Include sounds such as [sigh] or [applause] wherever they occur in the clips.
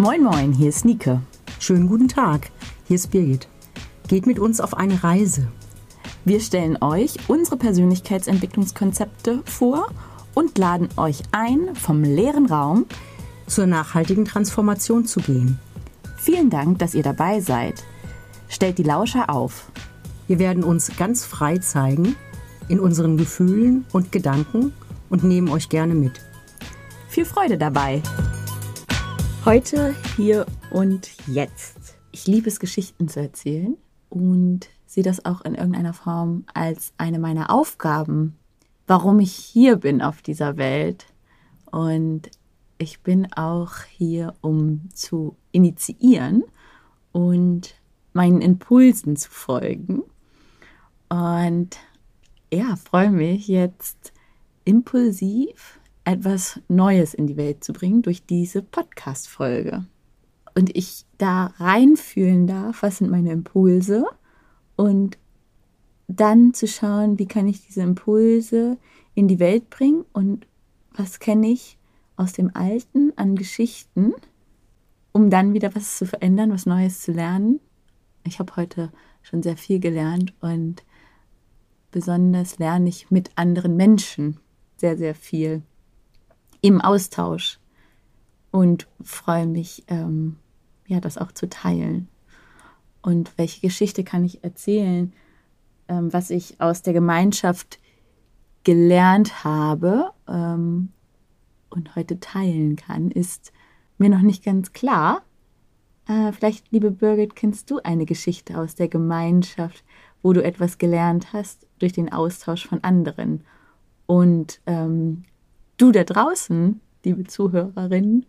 Moin Moin, hier ist Nike. Schönen guten Tag, hier ist Birgit. Geht mit uns auf eine Reise. Wir stellen euch unsere Persönlichkeitsentwicklungskonzepte vor und laden euch ein, vom leeren Raum zur nachhaltigen Transformation zu gehen. Vielen Dank, dass ihr dabei seid. Stellt die Lauscher auf. Wir werden uns ganz frei zeigen in unseren Gefühlen und Gedanken und nehmen euch gerne mit. Viel Freude dabei. Heute, hier und jetzt. Ich liebe es, Geschichten zu erzählen und sehe das auch in irgendeiner Form als eine meiner Aufgaben, warum ich hier bin auf dieser Welt. Und ich bin auch hier, um zu initiieren und meinen Impulsen zu folgen. Und ja, freue mich jetzt impulsiv etwas Neues in die Welt zu bringen durch diese Podcast-Folge. Und ich da reinfühlen darf, was sind meine Impulse und dann zu schauen, wie kann ich diese Impulse in die Welt bringen und was kenne ich aus dem Alten an Geschichten, um dann wieder was zu verändern, was Neues zu lernen. Ich habe heute schon sehr viel gelernt und besonders lerne ich mit anderen Menschen sehr, sehr viel im Austausch und freue mich, ähm, ja, das auch zu teilen. Und welche Geschichte kann ich erzählen, ähm, was ich aus der Gemeinschaft gelernt habe, ähm, und heute teilen kann, ist mir noch nicht ganz klar. Äh, vielleicht, liebe Birgit, kennst du eine Geschichte aus der Gemeinschaft, wo du etwas gelernt hast durch den Austausch von anderen. Und ähm, du da draußen, liebe Zuhörerinnen,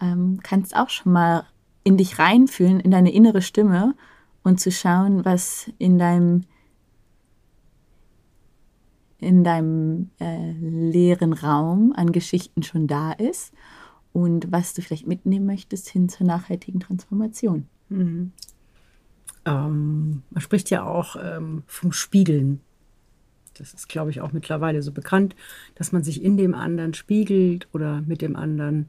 ähm, kannst auch schon mal in dich reinfühlen, in deine innere Stimme und zu schauen, was in deinem in deinem äh, leeren Raum an Geschichten schon da ist und was du vielleicht mitnehmen möchtest hin zur nachhaltigen Transformation. Mhm. Ähm, man spricht ja auch ähm, vom Spiegeln. Das ist, glaube ich, auch mittlerweile so bekannt, dass man sich in dem anderen spiegelt oder mit dem anderen,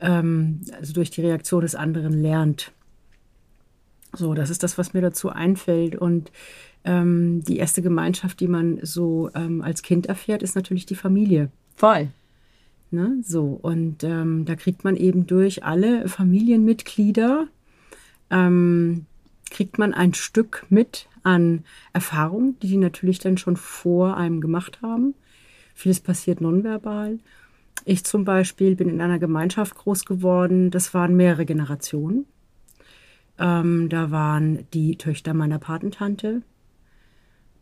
ähm, also durch die Reaktion des anderen lernt. So, das ist das, was mir dazu einfällt. Und ähm, die erste Gemeinschaft, die man so ähm, als Kind erfährt, ist natürlich die Familie. Voll. Ne? So, und ähm, da kriegt man eben durch alle Familienmitglieder, ähm, kriegt man ein Stück mit an Erfahrung, die die natürlich dann schon vor einem gemacht haben. Vieles passiert nonverbal. Ich zum Beispiel bin in einer Gemeinschaft groß geworden, das waren mehrere Generationen. Ähm, da waren die Töchter meiner Patentante,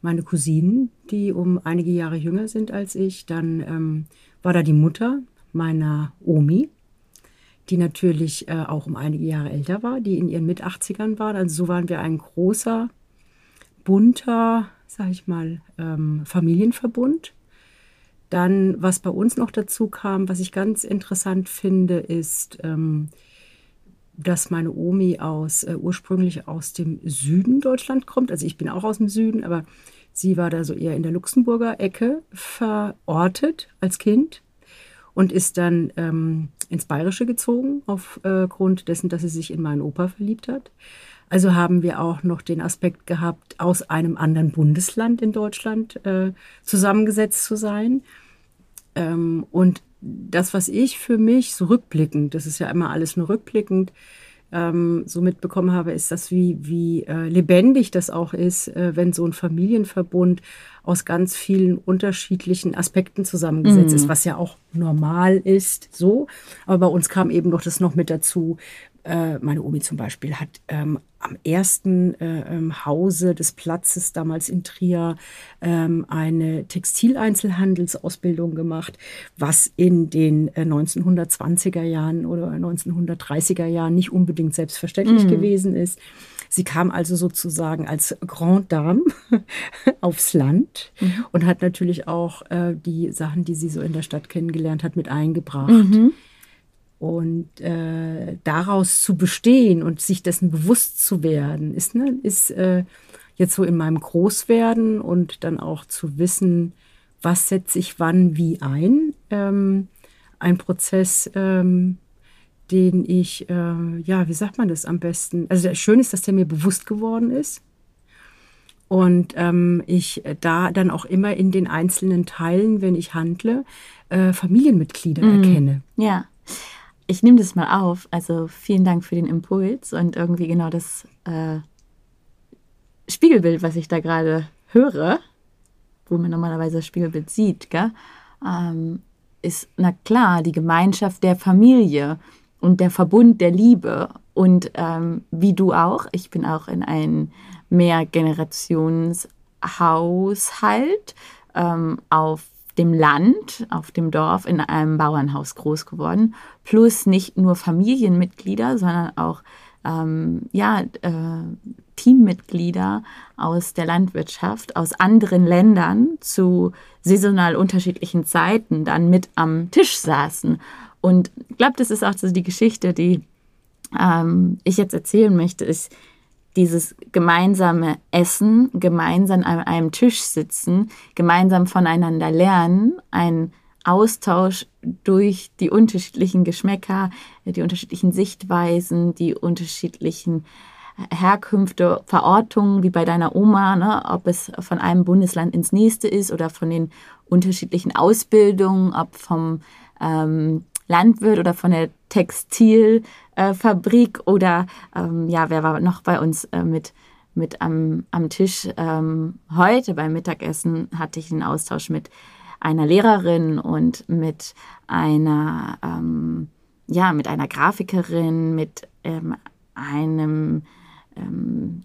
meine Cousinen, die um einige Jahre jünger sind als ich. Dann ähm, war da die Mutter meiner Omi, die natürlich äh, auch um einige Jahre älter war, die in ihren Mit-80ern war. Also so waren wir ein großer, bunter, sag ich mal, ähm, Familienverbund. Dann, was bei uns noch dazu kam, was ich ganz interessant finde, ist, ähm, dass meine Omi aus äh, ursprünglich aus dem Süden Deutschland kommt. Also ich bin auch aus dem Süden, aber sie war da so eher in der Luxemburger Ecke verortet als Kind und ist dann ähm, ins Bayerische gezogen aufgrund äh, dessen, dass sie sich in meinen Opa verliebt hat. Also haben wir auch noch den Aspekt gehabt, aus einem anderen Bundesland in Deutschland äh, zusammengesetzt zu sein. Ähm, und das, was ich für mich so rückblickend, das ist ja immer alles nur rückblickend, ähm, so mitbekommen habe, ist das, wie, wie äh, lebendig das auch ist, äh, wenn so ein Familienverbund aus ganz vielen unterschiedlichen Aspekten zusammengesetzt mhm. ist, was ja auch normal ist, so. Aber bei uns kam eben noch das noch mit dazu, äh, meine Omi zum Beispiel hat ähm, am ersten äh, ähm, Hause des Platzes damals in Trier ähm, eine Textileinzelhandelsausbildung gemacht, was in den äh, 1920er Jahren oder 1930er Jahren nicht unbedingt selbstverständlich mhm. gewesen ist. Sie kam also sozusagen als Grand Dame [laughs] aufs Land mhm. und hat natürlich auch äh, die Sachen, die sie so in der Stadt kennengelernt hat, mit eingebracht. Mhm. Und äh, daraus zu bestehen und sich dessen bewusst zu werden, ist, ne, ist äh, jetzt so in meinem Großwerden und dann auch zu wissen, was setze ich wann wie ein. Ähm, ein Prozess, ähm, den ich, äh, ja, wie sagt man das am besten? Also schön ist, dass der mir bewusst geworden ist. Und ähm, ich da dann auch immer in den einzelnen Teilen, wenn ich handle, äh, Familienmitglieder mhm. erkenne. Ja. Ich nehme das mal auf. Also vielen Dank für den Impuls und irgendwie genau das äh, Spiegelbild, was ich da gerade höre, wo man normalerweise das Spiegelbild sieht? Ähm, ist, na klar, die Gemeinschaft der Familie und der Verbund der Liebe. Und ähm, wie du auch, ich bin auch in einem Mehrgenerationshaushalt ähm, auf dem Land, auf dem Dorf, in einem Bauernhaus groß geworden. Plus nicht nur Familienmitglieder, sondern auch ähm, ja, äh, Teammitglieder aus der Landwirtschaft, aus anderen Ländern zu saisonal unterschiedlichen Zeiten dann mit am Tisch saßen. Und ich glaube, das ist auch so die Geschichte, die ähm, ich jetzt erzählen möchte, ist dieses gemeinsame Essen, gemeinsam an einem Tisch sitzen, gemeinsam voneinander lernen, ein Austausch durch die unterschiedlichen Geschmäcker, die unterschiedlichen Sichtweisen, die unterschiedlichen Herkünfte, Verortungen, wie bei deiner Oma, ne? ob es von einem Bundesland ins nächste ist oder von den unterschiedlichen Ausbildungen, ob vom ähm, Landwirt oder von der Textilfabrik oder ähm, ja, wer war noch bei uns äh, mit, mit am, am Tisch? Ähm, heute beim Mittagessen hatte ich einen Austausch mit einer Lehrerin und mit einer, ähm, ja, mit einer Grafikerin, mit ähm, einem ähm,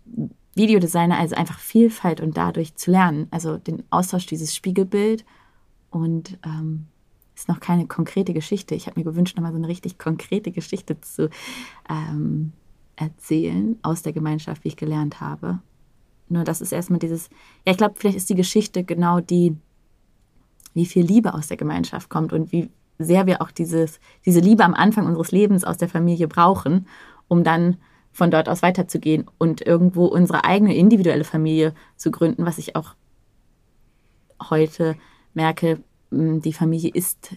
Videodesigner, also einfach Vielfalt und dadurch zu lernen. Also den Austausch, dieses Spiegelbild und ähm, ist noch keine konkrete Geschichte. Ich habe mir gewünscht, nochmal so eine richtig konkrete Geschichte zu ähm, erzählen aus der Gemeinschaft, wie ich gelernt habe. Nur das ist erstmal dieses, ja, ich glaube, vielleicht ist die Geschichte genau die, wie viel Liebe aus der Gemeinschaft kommt und wie sehr wir auch dieses, diese Liebe am Anfang unseres Lebens aus der Familie brauchen, um dann von dort aus weiterzugehen und irgendwo unsere eigene individuelle Familie zu gründen, was ich auch heute merke, die Familie ist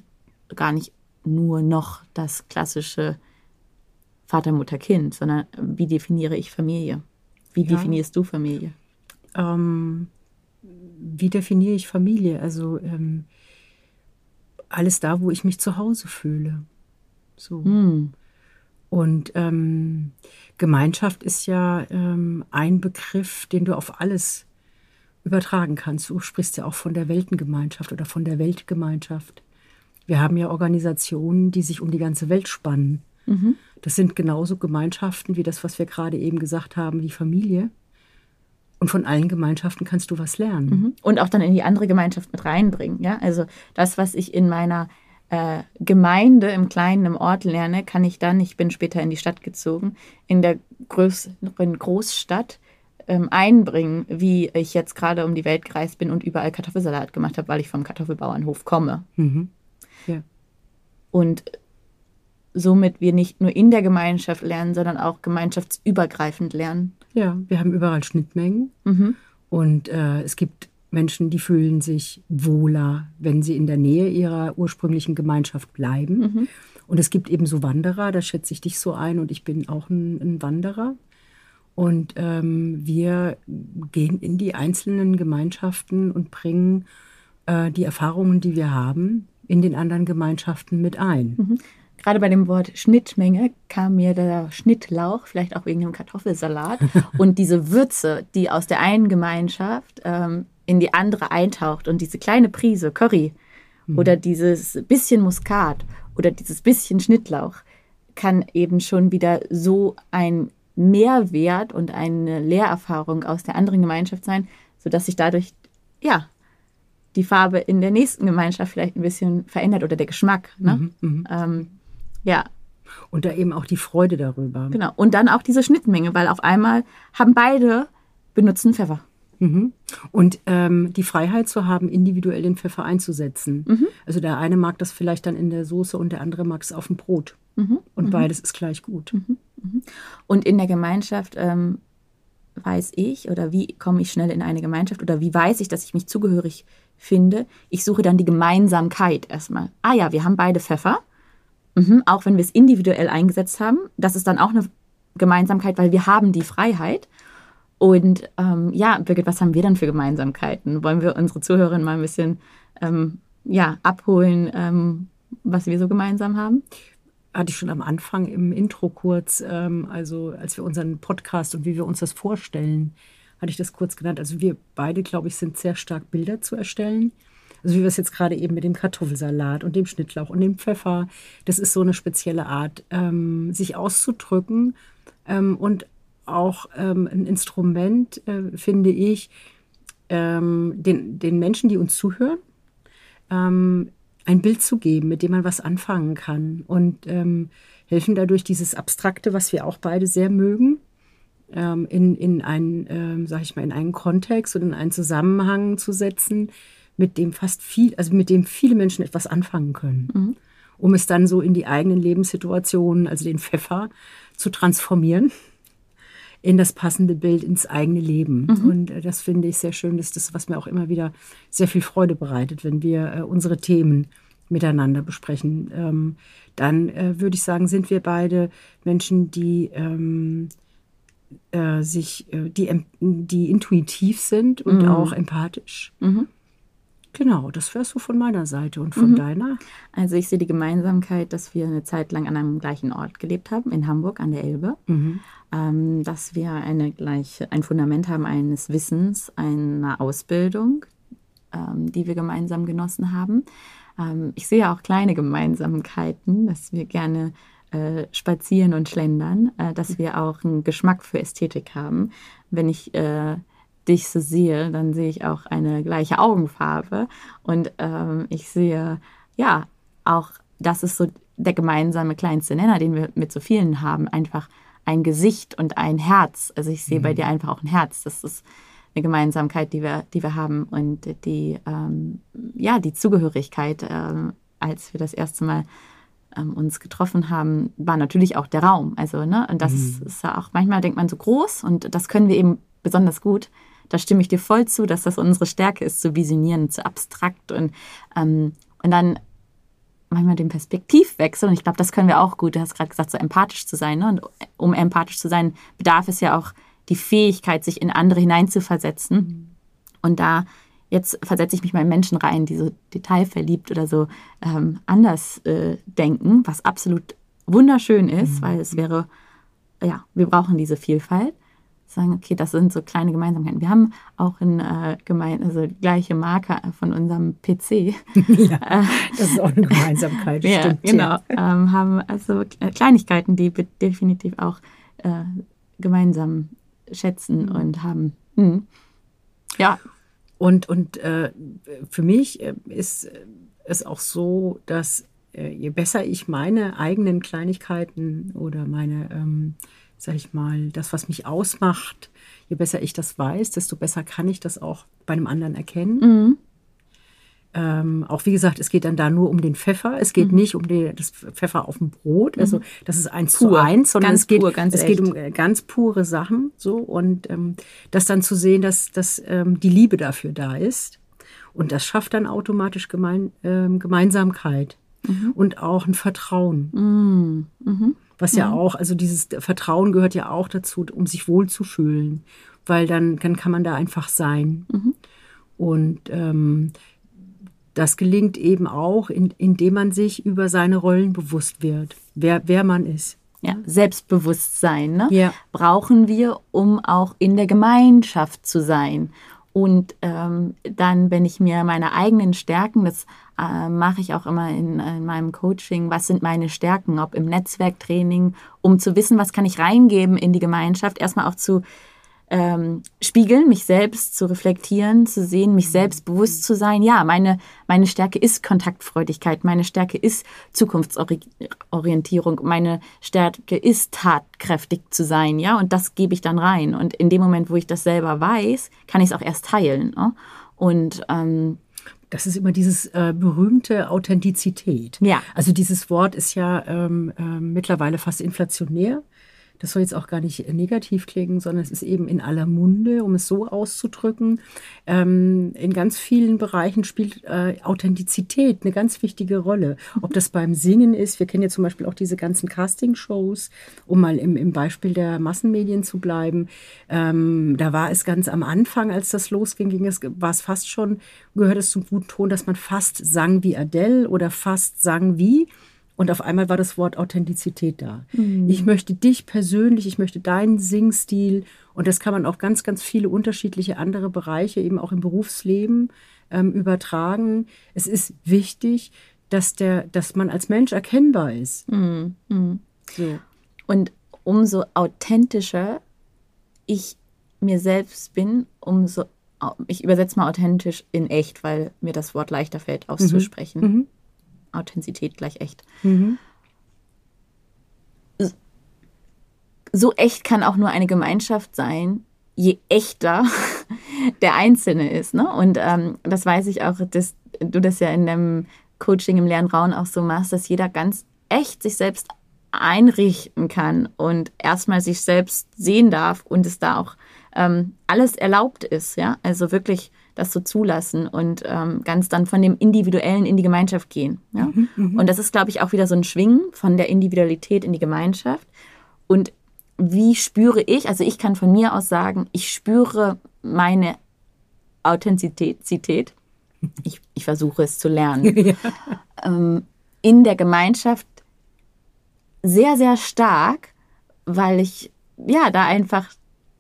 gar nicht nur noch das klassische Vater, Mutter, Kind, sondern wie definiere ich Familie? Wie ja. definierst du Familie? Ähm, wie definiere ich Familie? Also ähm, alles da, wo ich mich zu Hause fühle. So. Hm. Und ähm, Gemeinschaft ist ja ähm, ein Begriff, den du auf alles übertragen kannst. Du sprichst ja auch von der Weltengemeinschaft oder von der Weltgemeinschaft. Wir haben ja Organisationen, die sich um die ganze Welt spannen. Mhm. Das sind genauso Gemeinschaften wie das, was wir gerade eben gesagt haben, die Familie. Und von allen Gemeinschaften kannst du was lernen. Mhm. Und auch dann in die andere Gemeinschaft mit reinbringen. Ja? Also das, was ich in meiner äh, Gemeinde im kleinen, im Ort lerne, kann ich dann, ich bin später in die Stadt gezogen, in der größeren Großstadt ähm, einbringen, wie ich jetzt gerade um die Welt gereist bin und überall Kartoffelsalat gemacht habe, weil ich vom Kartoffelbauernhof komme. Mhm. Ja. Und somit wir nicht nur in der Gemeinschaft lernen, sondern auch gemeinschaftsübergreifend lernen. Ja, wir haben überall Schnittmengen. Mhm. Und äh, es gibt Menschen, die fühlen sich wohler, wenn sie in der Nähe ihrer ursprünglichen Gemeinschaft bleiben. Mhm. Und es gibt eben so Wanderer, da schätze ich dich so ein und ich bin auch ein, ein Wanderer. Und ähm, wir gehen in die einzelnen Gemeinschaften und bringen äh, die Erfahrungen, die wir haben, in den anderen Gemeinschaften mit ein. Mhm. Gerade bei dem Wort Schnittmenge kam mir der Schnittlauch, vielleicht auch wegen dem Kartoffelsalat, [laughs] und diese Würze, die aus der einen Gemeinschaft ähm, in die andere eintaucht und diese kleine Prise Curry mhm. oder dieses bisschen Muskat oder dieses bisschen Schnittlauch kann eben schon wieder so ein Mehrwert und eine Lehrerfahrung aus der anderen Gemeinschaft sein, sodass sich dadurch, ja, die Farbe in der nächsten Gemeinschaft vielleicht ein bisschen verändert oder der Geschmack. Ne? Mhm, mhm. ähm, ja. Und da eben auch die Freude darüber. Genau. Und dann auch diese Schnittmenge, weil auf einmal haben beide benutzen Pfeffer. Mhm. Und ähm, die Freiheit zu haben, individuell den Pfeffer einzusetzen. Mhm. Also der eine mag das vielleicht dann in der Soße und der andere mag es auf dem Brot. Mhm. Und mhm. beides ist gleich gut. Mhm. Und in der Gemeinschaft ähm, weiß ich oder wie komme ich schnell in eine Gemeinschaft oder wie weiß ich, dass ich mich zugehörig finde? Ich suche dann die Gemeinsamkeit erstmal. Ah ja, wir haben beide Pfeffer Mhm, auch wenn wir es individuell eingesetzt haben, das ist dann auch eine Gemeinsamkeit, weil wir haben die Freiheit. Und ähm, ja, Birgit, was haben wir denn für Gemeinsamkeiten? Wollen wir unsere Zuhörerinnen mal ein bisschen ähm, ja, abholen, ähm, was wir so gemeinsam haben? Hatte ich schon am Anfang im Intro kurz, ähm, also als wir unseren Podcast und wie wir uns das vorstellen, hatte ich das kurz genannt. Also wir beide, glaube ich, sind sehr stark Bilder zu erstellen. Also wie wir es jetzt gerade eben mit dem Kartoffelsalat und dem Schnittlauch und dem Pfeffer, das ist so eine spezielle Art, ähm, sich auszudrücken ähm, und auch ähm, ein Instrument, äh, finde ich, ähm, den, den Menschen, die uns zuhören, ähm, ein Bild zu geben, mit dem man was anfangen kann und ähm, helfen dadurch dieses Abstrakte, was wir auch beide sehr mögen, ähm, in, in einen, ähm, sag ich mal, in einen Kontext und in einen Zusammenhang zu setzen, mit dem fast viel, also mit dem viele Menschen etwas anfangen können. Mhm. Um es dann so in die eigenen Lebenssituationen, also den Pfeffer, zu transformieren in das passende Bild, ins eigene Leben. Mhm. Und äh, das finde ich sehr schön. Das ist das, was mir auch immer wieder sehr viel Freude bereitet, wenn wir äh, unsere Themen miteinander besprechen. Ähm, dann äh, würde ich sagen, sind wir beide Menschen, die ähm, äh, sich, die, die intuitiv sind und mhm. auch empathisch. Mhm. Genau, das wäre so von meiner Seite und von mhm. deiner. Also ich sehe die Gemeinsamkeit, dass wir eine Zeit lang an einem gleichen Ort gelebt haben, in Hamburg an der Elbe. Mhm. Ähm, dass wir eine gleiche, ein Fundament haben eines Wissens, einer Ausbildung, ähm, die wir gemeinsam genossen haben. Ähm, ich sehe auch kleine Gemeinsamkeiten, dass wir gerne äh, spazieren und schlendern, äh, dass wir auch einen Geschmack für Ästhetik haben. Wenn ich äh, dich so sehe, dann sehe ich auch eine gleiche Augenfarbe und ähm, ich sehe, ja, auch das ist so der gemeinsame kleinste Nenner, den wir mit so vielen haben, einfach ein Gesicht und ein Herz. Also ich sehe mhm. bei dir einfach auch ein Herz. Das ist eine Gemeinsamkeit, die wir, die wir haben und die, ähm, ja, die Zugehörigkeit, ähm, als wir das erste Mal ähm, uns getroffen haben, war natürlich auch der Raum. Also, ne, und das mhm. ist ja auch, manchmal denkt man so groß und das können wir eben besonders gut. Da stimme ich dir voll zu, dass das unsere Stärke ist, zu visionieren, zu abstrakt und, ähm, und dann manchmal den Perspektivwechsel. Und ich glaube, das können wir auch gut. Du hast gerade gesagt, so empathisch zu sein. Ne? Und um empathisch zu sein, bedarf es ja auch die Fähigkeit, sich in andere hineinzuversetzen. Mhm. Und da jetzt versetze ich mich mal in Menschen rein, die so detailverliebt oder so ähm, anders äh, denken, was absolut wunderschön ist, mhm. weil es wäre, ja, wir brauchen diese Vielfalt sagen, okay, das sind so kleine Gemeinsamkeiten. Wir haben auch eine äh, gemein, also gleiche Marke von unserem PC. [laughs] Ja, äh, das ist auch eine Gemeinsamkeit. [laughs] ja, stimmt, genau. Ja. Ähm, haben also Kleinigkeiten, die wir definitiv auch äh, gemeinsam schätzen mhm. und haben. Mhm. Ja. Und, und äh, für mich äh, ist es auch so, dass äh, je besser ich meine eigenen Kleinigkeiten oder meine ähm, sag ich mal, das, was mich ausmacht, je besser ich das weiß, desto besser kann ich das auch bei einem anderen erkennen. Mhm. Ähm, auch wie gesagt, es geht dann da nur um den Pfeffer. Es geht mhm. nicht um die, das Pfeffer auf dem Brot. Also mhm. das ist eins Pur. zu eins, sondern ganz es geht, pur, es geht um äh, ganz pure Sachen. So und ähm, das dann zu sehen, dass, dass ähm, die Liebe dafür da ist. Und das schafft dann automatisch Gemein, ähm, Gemeinsamkeit mhm. und auch ein Vertrauen. Mhm. Was ja mhm. auch, also dieses Vertrauen gehört ja auch dazu, um sich wohlzufühlen, weil dann, dann kann man da einfach sein. Mhm. Und ähm, das gelingt eben auch, in, indem man sich über seine Rollen bewusst wird, wer, wer man ist. Ja, Selbstbewusstsein ne? ja. brauchen wir, um auch in der Gemeinschaft zu sein. Und ähm, dann, wenn ich mir meine eigenen Stärken, das äh, mache ich auch immer in, in, meinem Coaching, was sind meine Stärken, ob im Netzwerktraining, um zu wissen, was kann ich reingeben in die Gemeinschaft, erstmal auch zu ähm, spiegeln, mich selbst zu reflektieren, zu sehen, mich selbst bewusst zu sein. Ja, meine, meine Stärke ist Kontaktfreudigkeit, meine Stärke ist Zukunftsorientierung, meine Stärke ist tatkräftig zu sein, ja, und das gebe ich dann rein. Und in dem Moment, wo ich das selber weiß, kann ich es auch erst teilen. Ne? Und ähm, das ist immer dieses äh, berühmte Authentizität. Ja. Also dieses Wort ist ja ähm, äh, mittlerweile fast inflationär das soll jetzt auch gar nicht negativ klingen, sondern es ist eben in aller Munde, um es so auszudrücken. Ähm, in ganz vielen Bereichen spielt äh, Authentizität eine ganz wichtige Rolle. Ob das beim Singen ist, wir kennen ja zum Beispiel auch diese ganzen Casting-Shows, um mal im, im Beispiel der Massenmedien zu bleiben. Ähm, da war es ganz am Anfang, als das losging, ging es, war es fast schon, gehört es zum guten Ton, dass man fast sang wie Adele oder fast sang wie. Und auf einmal war das Wort Authentizität da. Mhm. Ich möchte dich persönlich, ich möchte deinen Singstil. Und das kann man auf ganz, ganz viele unterschiedliche andere Bereiche, eben auch im Berufsleben, ähm, übertragen. Es ist wichtig, dass, der, dass man als Mensch erkennbar ist. Mhm. Mhm. So. Und umso authentischer ich mir selbst bin, umso, ich übersetze mal authentisch in echt, weil mir das Wort leichter fällt auszusprechen. Mhm. Authentizität gleich echt. Mhm. So echt kann auch nur eine Gemeinschaft sein, je echter [laughs] der Einzelne ist. Ne? Und ähm, das weiß ich auch, dass du das ja in dem Coaching im leeren Raum auch so machst, dass jeder ganz echt sich selbst einrichten kann und erstmal sich selbst sehen darf und es da auch ähm, alles erlaubt ist. Ja, also wirklich das so zulassen und ähm, ganz dann von dem Individuellen in die Gemeinschaft gehen. Ja? Mhm, mhm, und das ist, glaube ich, auch wieder so ein Schwingen von der Individualität in die Gemeinschaft. Und wie spüre ich, also ich kann von mir aus sagen, ich spüre meine Authentizität. Ich, ich versuche es zu lernen. [laughs] ja. ähm, in der Gemeinschaft sehr, sehr stark, weil ich ja da einfach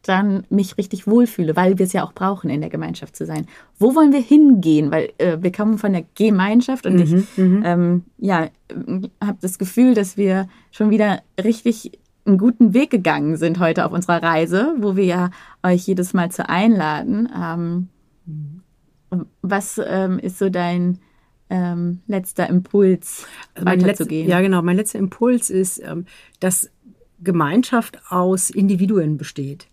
dann mich richtig wohlfühle, weil wir es ja auch brauchen, in der Gemeinschaft zu sein. Wo wollen wir hingehen? Weil äh, wir kommen von der Gemeinschaft und mhm, ich mhm. ähm, ja, habe das Gefühl, dass wir schon wieder richtig einen guten Weg gegangen sind heute auf unserer Reise, wo wir ja euch jedes Mal zu einladen. Ähm, was ähm, ist so dein ähm, letzter Impuls, weiterzugehen? ja, genau. Mein letzter Impuls ist, ähm, dass Gemeinschaft aus Individuen besteht.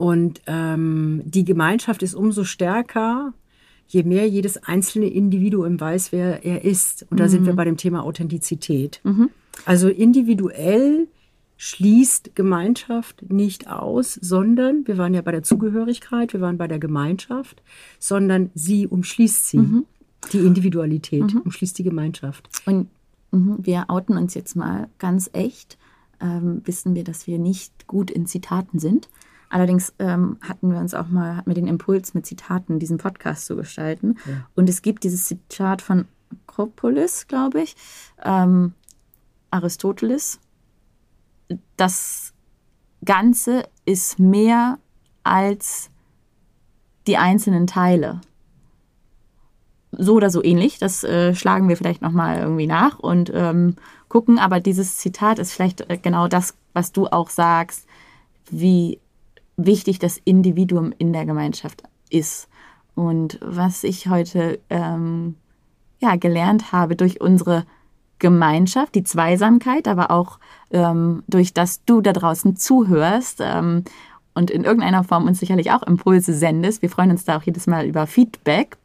Und ähm, die Gemeinschaft ist umso stärker, je mehr jedes einzelne Individuum weiß, wer er ist. Und da mhm. sind wir mhm. bei dem Thema Authentizität. Mhm. Also individuell schließt Gemeinschaft nicht aus, sondern wir waren ja bei der Zugehörigkeit, wir waren bei der Gemeinschaft, sondern sie umschließt sie. Mhm. Die Individualität mhm. umschließt die Gemeinschaft. Und mhm, wir outen uns jetzt mal ganz echt. Ähm, wissen wir, dass wir nicht gut in Zitaten sind. Allerdings ähm, hatten wir uns auch mal, hatten wir den Impuls, mit Zitaten diesen Podcast zu gestalten. Ja. Und es gibt dieses Zitat von Akropolis, glaube ich, ähm, Aristoteles. Das Ganze ist mehr als die einzelnen Teile. So oder so ähnlich. Das äh, schlagen wir vielleicht nochmal irgendwie nach und ähm, gucken. Aber dieses Zitat ist vielleicht äh, genau das, was du auch sagst, wie wichtig das Individuum in der Gemeinschaft ist. Und was ich heute ähm, ja, gelernt habe durch unsere Gemeinschaft, die Zweisamkeit, aber auch ähm, durch das du da draußen zuhörst ähm, und in irgendeiner Form uns sicherlich auch Impulse sendest. Wir freuen uns da auch jedes Mal über Feedback.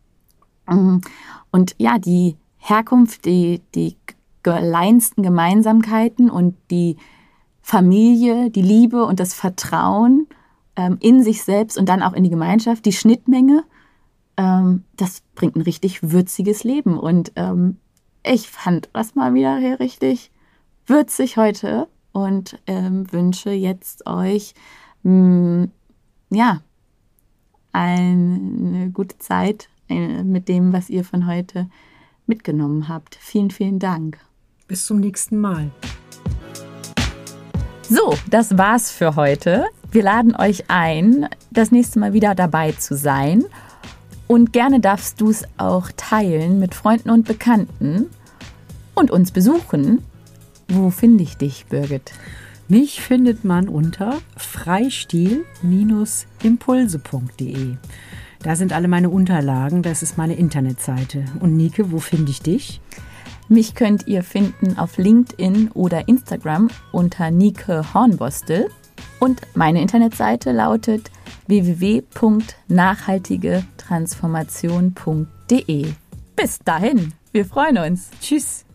Und ja, die Herkunft, die, die kleinsten Gemeinsamkeiten und die Familie, die Liebe und das Vertrauen ähm, in sich selbst und dann auch in die Gemeinschaft, die Schnittmenge, ähm, das bringt ein richtig würziges Leben. Und ähm, ich fand das mal wieder hier richtig würzig heute und ähm, wünsche jetzt euch mh, mm, ja eine gute Zeit äh, mit dem, was ihr von heute mitgenommen habt. Vielen, vielen Dank. Bis zum nächsten Mal. So, das war's für heute. Wir laden euch ein, das nächste Mal wieder dabei zu sein. Und gerne darfst du es auch teilen mit Freunden und Bekannten und uns besuchen. Wo finde ich dich, Birgit? Mich findet man unter freistil-impulse.de. Da sind alle meine Unterlagen, das ist meine Internetseite. Und Nike, wo finde ich dich? Mich könnt ihr finden auf LinkedIn oder Instagram unter Nike Hornbostel. Und meine Internetseite lautet www.nachhaltigetransformation.de. Bis dahin, wir freuen uns. Tschüss.